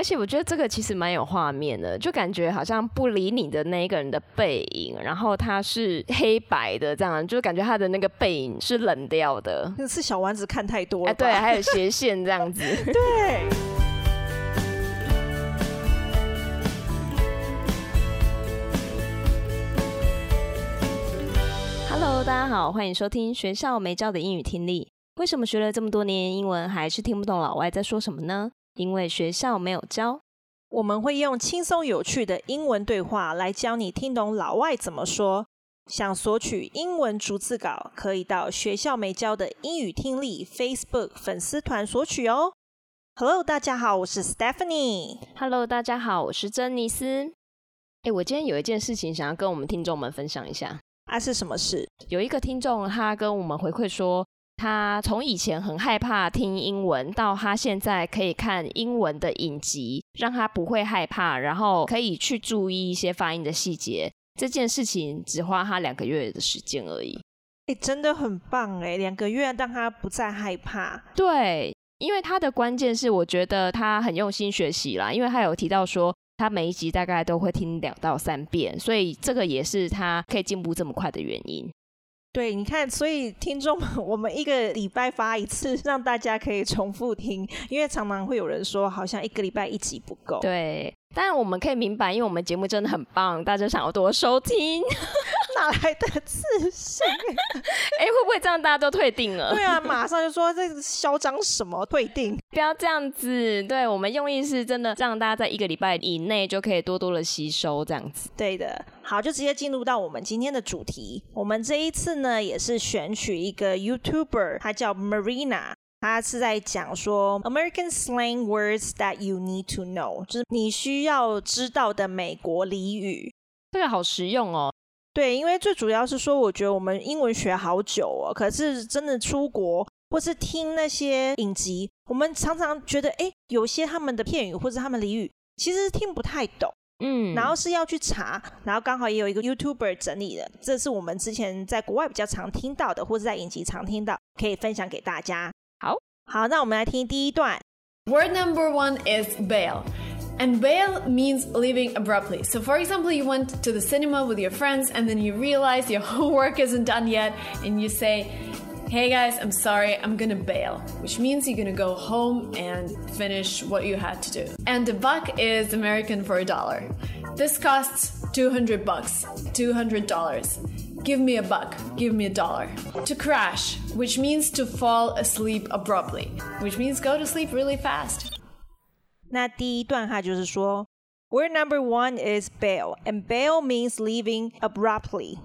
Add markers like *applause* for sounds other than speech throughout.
而且我觉得这个其实蛮有画面的，就感觉好像不理你的那一个人的背影，然后他是黑白的，这样就感觉他的那个背影是冷掉的。那是小丸子看太多了，哎，对，还有斜 *laughs* 线这样子。*laughs* 对。Hello，大家好，欢迎收听学校没教的英语听力。为什么学了这么多年英文，还是听不懂老外在说什么呢？因为学校没有教。我们会用轻松有趣的英文对话来教你听懂老外怎么说。想索取英文逐字稿，可以到学校没教的英语听力 Facebook 粉丝团索取哦。Hello，大家好，我是 Stephanie。Hello，大家好，我是珍妮斯。哎，我今天有一件事情想要跟我们听众们分享一下。啊，是什么事？有一个听众，他跟我们回馈说，他从以前很害怕听英文，到他现在可以看英文的影集，让他不会害怕，然后可以去注意一些发音的细节。这件事情只花他两个月的时间而已。哎，真的很棒哎，两个月让他不再害怕。对，因为他的关键是，我觉得他很用心学习啦，因为他有提到说。他每一集大概都会听两到三遍，所以这个也是他可以进步这么快的原因。对，你看，所以听众们，我们一个礼拜发一次，让大家可以重复听，因为常常会有人说，好像一个礼拜一集不够。对，但我们可以明白，因为我们节目真的很棒，大家想要多收听。哪来的自信？*laughs* 哎、欸，会不会这样大家都退订了？对啊，*laughs* 马上就说这嚣张什么退订？不要这样子。对，我们用意是真的，让大家在一个礼拜以内就可以多多的吸收这样子。对的，好，就直接进入到我们今天的主题。我们这一次呢，也是选取一个 YouTuber，他叫 Marina，他是在讲说 American slang words that you need to know，就是你需要知道的美国俚语。这个好实用哦。对，因为最主要是说，我觉得我们英文学好久哦，可是真的出国或是听那些影集，我们常常觉得，哎，有些他们的片语或者他们俚语，其实听不太懂，嗯，然后是要去查，然后刚好也有一个 YouTuber 整理的，这是我们之前在国外比较常听到的，或者在影集常听到，可以分享给大家。好，好，那我们来听第一段。Word number one is bail. And bail means leaving abruptly. So for example, you went to the cinema with your friends and then you realize your *laughs* homework isn't done yet and you say, hey guys, I'm sorry, I'm gonna bail, which means you're gonna go home and finish what you had to do. And a buck is American for a dollar. This costs 200 bucks, $200. Give me a buck, give me a dollar. To crash, which means to fall asleep abruptly, which means go to sleep really fast. 那第一段话就是说，Word number one is bail，and bail means leaving abruptly。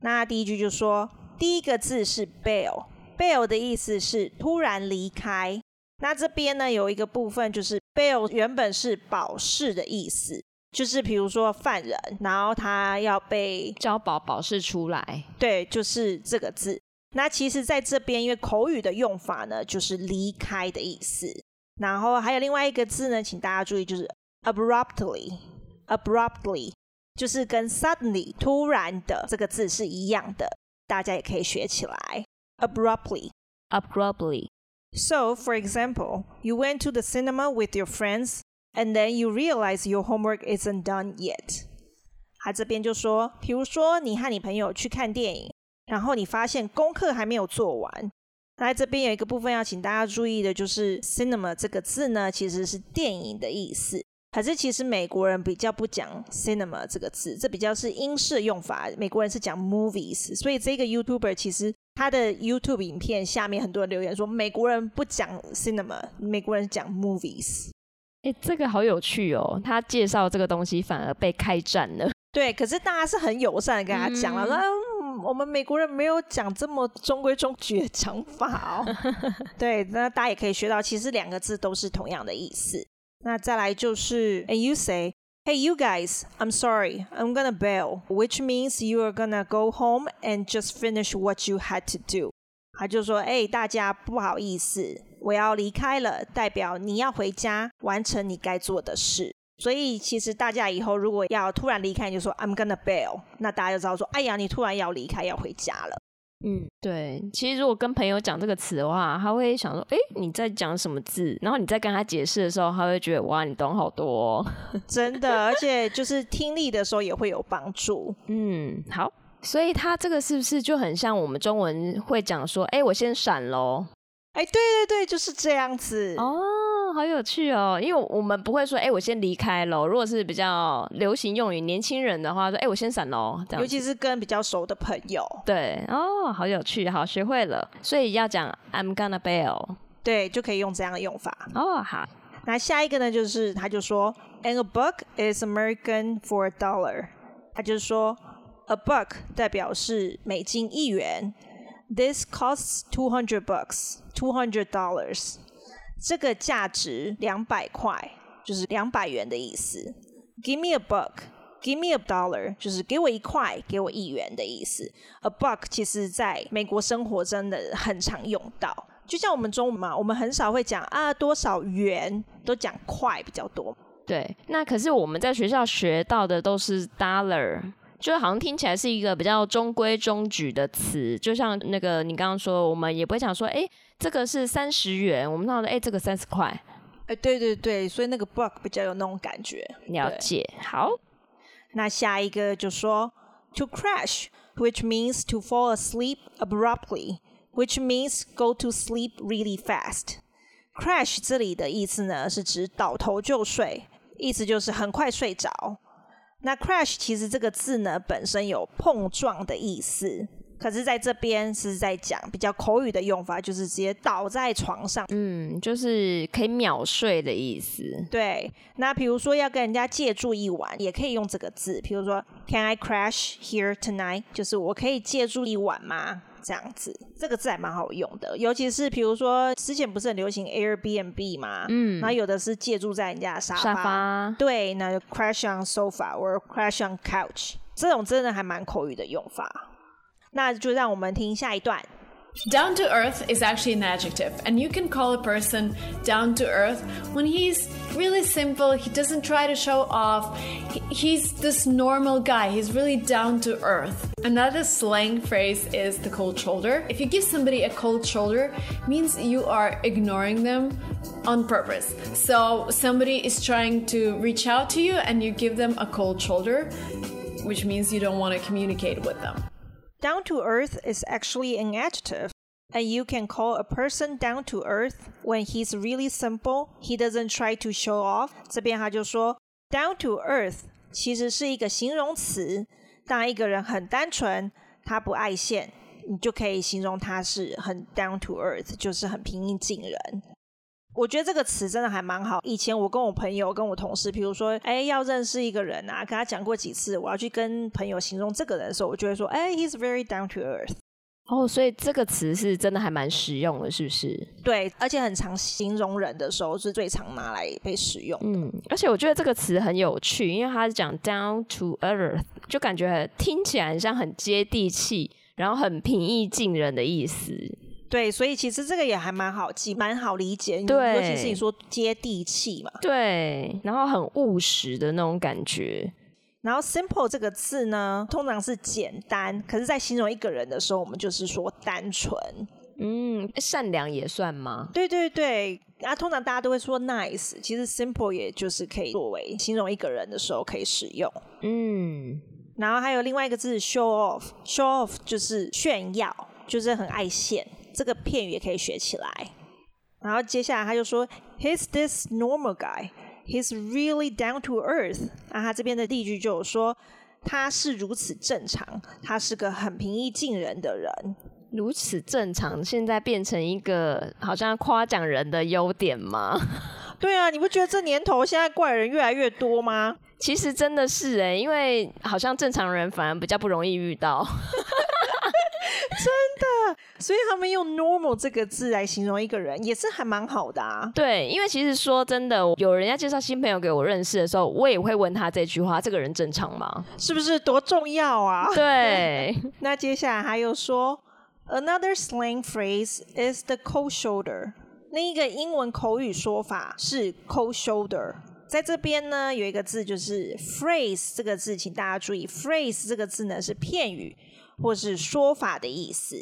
那第一句就说，第一个字是 bail，bail 的意思是突然离开。那这边呢有一个部分就是 bail 原本是保释的意思，就是比如说犯人，然后他要被交保保释出来，对，就是这个字。那其实在这边因为口语的用法呢，就是离开的意思。然后还有另外一个字呢，请大家注意，就是 abruptly，abruptly 就是跟 suddenly 突然的这个字是一样的，大家也可以学起来。abruptly，abruptly。So, for example, you went to the cinema with your friends, and then you realize your homework isn't done yet. 他这边就说，比如说你和你朋友去看电影，然后你发现功课还没有做完。 那这边有一个部分要请大家注意的，就是 cinema 这个字呢，其实是电影的意思。可是其实美国人比较不讲 cinema 这个字，这比较是英式用法。美国人是讲 movies，所以这个 YouTuber 其实他的 YouTube 影片下面很多人留言说，美国人不讲 cinema，美国人讲 movies。哎，这个好有趣哦！他介绍这个东西反而被开战了。对，可是大家是很友善的跟他讲了，嗯我们美国人没有讲这么中规中矩的讲法哦。对，那大家也可以学到，其实两个字都是同样的意思。那再来就是，and you say, hey you guys, I'm sorry, I'm gonna bail, which means you are gonna go home and just finish what you had to do。他就说，哎，大家不好意思，我要离开了，代表你要回家完成你该做的事。所以其实大家以后如果要突然离开，你就说 I'm gonna bail，那大家就知道说，哎呀，你突然要离开，要回家了。嗯，对。其实如果跟朋友讲这个词的话，他会想说：“哎，你在讲什么字？”然后你在跟他解释的时候，他会觉得：“哇，你懂好多哦。”真的，*laughs* 而且就是听力的时候也会有帮助。嗯，好。所以他这个是不是就很像我们中文会讲说：“哎，我先闪喽。”哎，对对对，就是这样子哦，好有趣哦。因为我们不会说，哎，我先离开喽。如果是比较流行用语，年轻人的话说，哎，我先闪喽。这样，尤其是跟比较熟的朋友。对，哦，好有趣，好学会了。所以要讲 I'm gonna bail，对，就可以用这样的用法。哦，好。那下一个呢，就是他就说，And a buck is American for a dollar。他就是说，a buck 代表是美金一元。This costs two hundred bucks, two hundred dollars。这个价值两百块，就是两百元的意思。Give me a buck, give me a dollar，就是给我一块，给我一元的意思。A buck 其实在美国生活真的很常用到，就像我们中文嘛，我们很少会讲啊多少元，都讲块比较多。对，那可是我们在学校学到的都是 dollar。就好像听起来是一个比较中规中矩的词，就像那个你刚刚说，我们也不会讲说，哎，这个是三十元，我们说，哎，这个三十块，哎，对对对，所以那个 buck 比较有那种感觉。了解，好，那下一个就说 to crash，which means to fall asleep abruptly，which means go to sleep really fast。crash 这里的意思呢，是指倒头就睡，意思就是很快睡着。那 crash 其实这个字呢，本身有碰撞的意思，可是在这边是在讲比较口语的用法，就是直接倒在床上，嗯，就是可以秒睡的意思。对，那比如说要跟人家借住一晚，也可以用这个字，比如说 Can I crash here tonight？就是我可以借住一晚吗？这样子，这个字还蛮好用的，尤其是比如说之前不是很流行 Airbnb 嘛，嗯，然后有的是借住在人家的沙发，沙发，对，那就 crash on sofa or crash on couch，这种真的还蛮口语的用法，那就让我们听下一段。Down to earth is actually an adjective, and you can call a person down to earth when he's really simple, he doesn't try to show off, he's this normal guy, he's really down to earth. Another slang phrase is the cold shoulder. If you give somebody a cold shoulder, means you are ignoring them on purpose. So somebody is trying to reach out to you and you give them a cold shoulder, which means you don't want to communicate with them. Down to earth is actually an adjective, and you can call a person down to earth when he's really simple, he doesn't try to show off. 这边他就说，down to earth 其实是一个形容词，当一个人很单纯，他不爱现，你就可以形容他是很 down to earth，就是很平易近人。 我觉得这个词真的还蛮好。以前我跟我朋友、跟我同事，比如说，哎，要认识一个人啊，跟他讲过几次，我要去跟朋友形容这个人的时候，我就会说，哎，he's very down to earth。哦，所以这个词是真的还蛮实用的，是不是？对，而且很常形容人的时候是最常拿来被使用。嗯，而且我觉得这个词很有趣，因为它是讲 down to earth，就感觉听起来很像很接地气，然后很平易近人的意思。对，所以其实这个也还蛮好记，蛮好理解。对，尤其是你说接地气嘛。对，然后很务实的那种感觉。然后 simple 这个字呢，通常是简单，可是在形容一个人的时候，我们就是说单纯。嗯，善良也算吗？对对对，啊，通常大家都会说 nice，其实 simple 也就是可以作为形容一个人的时候可以使用。嗯，然后还有另外一个字 show off，show off 就是炫耀，就是很爱现。这个片语也可以学起来。然后接下来他就说，He's this normal guy. He's really down to earth. 那，他这边的例句就有说，他是如此正常，他是个很平易近人的人。如此正常，现在变成一个好像夸奖人的优点吗？对啊，你不觉得这年头现在怪人越来越多吗？其实真的是哎，因为好像正常人反而比较不容易遇到。真的，所以他们用 normal 这个字来形容一个人，也是还蛮好的啊。对，因为其实说真的，有人要介绍新朋友给我认识的时候，我也会问他这句话：这个人正常吗？是不是多重要啊？对。*laughs* 那接下来还有说，another slang phrase is the cold shoulder。另一个英文口语说法是 cold shoulder。在这边呢，有一个字就是 phrase 这个字，请大家注意，phrase 这个字呢是片语。或是说法的意思。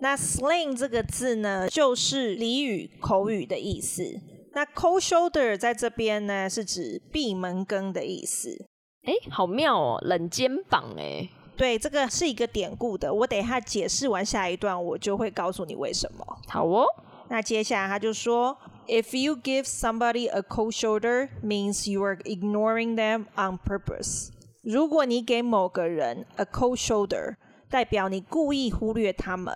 那 slang 这个字呢，就是俚语、口语的意思。那 cold shoulder 在这边呢，是指闭门羹的意思。哎，好妙哦，冷肩膀哎。对，这个是一个典故的。我等一下解释完下一段，我就会告诉你为什么。好哦。那接下来他就说，If you give somebody a cold shoulder, means you are ignoring them on purpose。如果你给某个人 a cold shoulder，代表你故意忽略他们。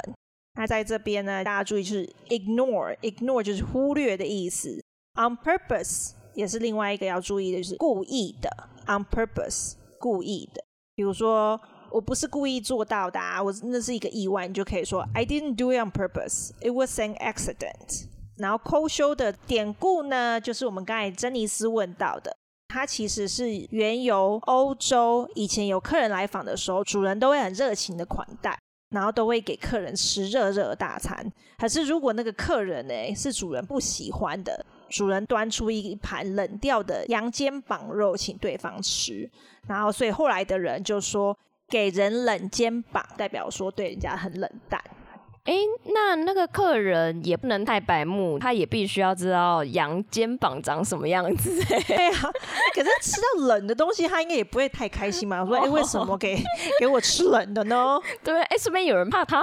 那在这边呢，大家注意就是 ignore，ignore 就是忽略的意思。On purpose 也是另外一个要注意的，就是故意的。On purpose，故意的。比如说，我不是故意做到的啊，我那是一个意外，你就可以说 I didn't do it on purpose. It was an accident. 然后 ko show 的典故呢，就是我们刚才珍妮斯问到的，它其实是缘由欧洲以前有客人来访的时候，主人都会很热情的款待，然后都会给客人吃热热的大餐。可是如果那个客人呢是主人不喜欢的，主人端出一盘冷掉的羊肩膀肉请对方吃，然后所以后来的人就说。给人冷肩膀，代表说对人家很冷淡。哎，那那个客人也不能太白目，他也必须要知道羊肩膀长什么样子。*laughs* 对啊，可是吃到冷的东西，他应该也不会太开心嘛。我说，哎，为什么给 *laughs* 给我吃冷的呢？对，哎，顺便有人怕烫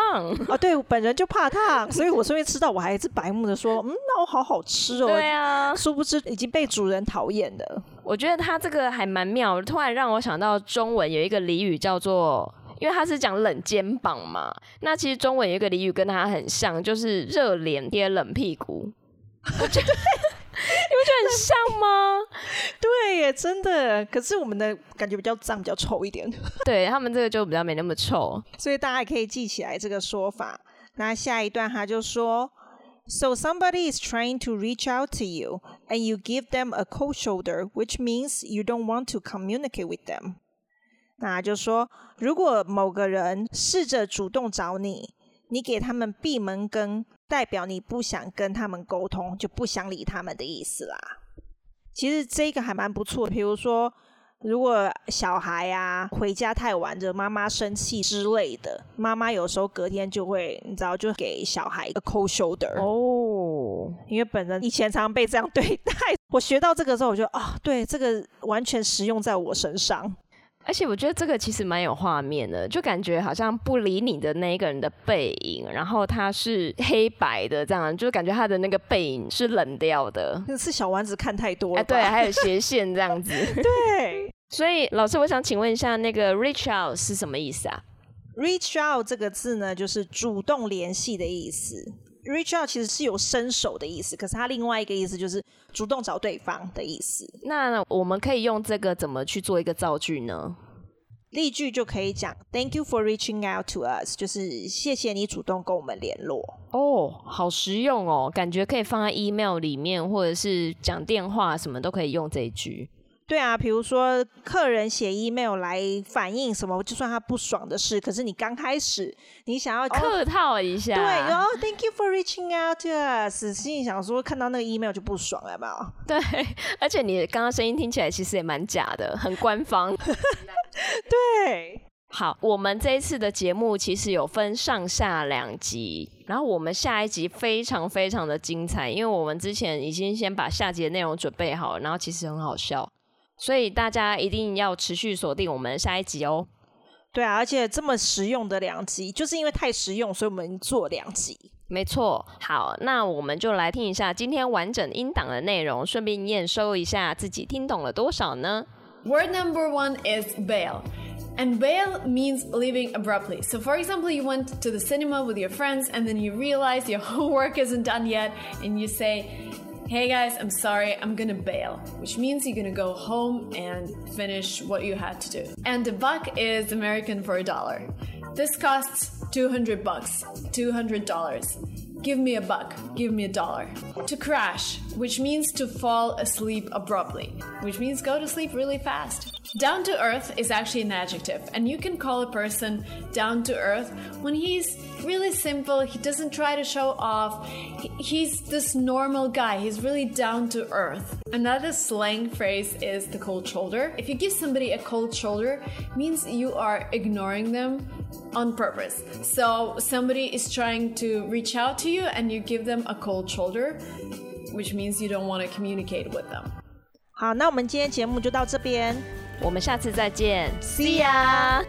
啊？对，我本人就怕烫，所以我顺便吃到，我还是白目的说，嗯，那我好好吃哦。对啊，殊不知已经被主人讨厌的。我觉得他这个还蛮妙，突然让我想到中文有一个俚语叫做。因为他是讲冷肩膀嘛，那其实中文有一个俚语跟他很像，就是热脸贴冷屁股。我觉得你不觉得很像吗？对耶，真的。可是我们的感觉比较脏，比较臭一点。对，他们这个就比较没那么臭，所以大家也可以记起来这个说法。那下一段他就说：“So somebody is trying to reach out to you, and you give them a cold shoulder, which means you don't want to communicate with them.” 那就说，如果某个人试着主动找你，你给他们闭门羹，代表你不想跟他们沟通，就不想理他们的意思啦。其实这个还蛮不错的，比如说，如果小孩啊回家太晚，惹妈妈生气之类的，妈妈有时候隔天就会，你知道，就给小孩一个 cold shoulder 哦，因为本人以前常常被这样 *laughs* 对待，我学到这个之后，我就啊，对，这个完全实用在我身上。而且我觉得这个其实蛮有画面的，就感觉好像不理你的那一个人的背影，然后他是黑白的，这样就感觉他的那个背影是冷掉的。那是小丸子看太多了，哎，对，还有斜线这样子。*laughs* 对，所以老师，我想请问一下，那个 reach out 是什么意思啊？reach out 这个字呢，就是主动联系的意思。reach out 其实是有伸手的意思，可是它另外一个意思就是主动找对方的意思。那我们可以用这个怎么去做一个造句呢？例句就可以讲，Thank you for reaching out to us，就是谢谢你主动跟我们联络。哦，好实用哦，感觉可以放在 email 里面，或者是讲电话什么都可以用这一句。对啊，比如说客人写 email 来反映什么，就算他不爽的事，可是你刚开始你想要客套一下，对，然后 Thank you for reaching out to us，心里想说看到那个 email 就不爽了，有没有？*laughs* 对，而且你刚刚声音听起来其实也蛮假的，很官方。*laughs* 对，好，我们这一次的节目其实有分上下两集，然后我们下一集非常非常的精彩，因为我们之前已经先把下集的内容准备好了，然后其实很好笑。所以大家一定要持续锁定我们下一集哦。对啊，而且这么实用的两集，就是因为太实用，所以我们做两集。没错。好，那我们就来听一下今天完整音档的内容，顺便验收一下自己听懂了多少呢？Word number one is bail, and bail means leaving abruptly. So, for example, you went to the cinema with your friends, and then you realize your *laughs* homework isn't done yet, and you say. Hey guys, I'm sorry, I'm gonna bail, which means you're gonna go home and finish what you had to do. And a buck is American for a dollar. This costs 200 bucks, $200. Give me a buck, give me a dollar. To crash, which means to fall asleep abruptly, which means go to sleep really fast. Down to earth is actually an adjective, and you can call a person down to earth when he's really simple, he doesn't try to show off, he's this normal guy, he's really down to earth. Another slang phrase is the cold shoulder. If you give somebody a cold shoulder, means you are ignoring them on purpose. So somebody is trying to reach out to you and you give them a cold shoulder, which means you don't want to communicate with them. 好，那我们今天节目就到这边， 我们下次再见。See ya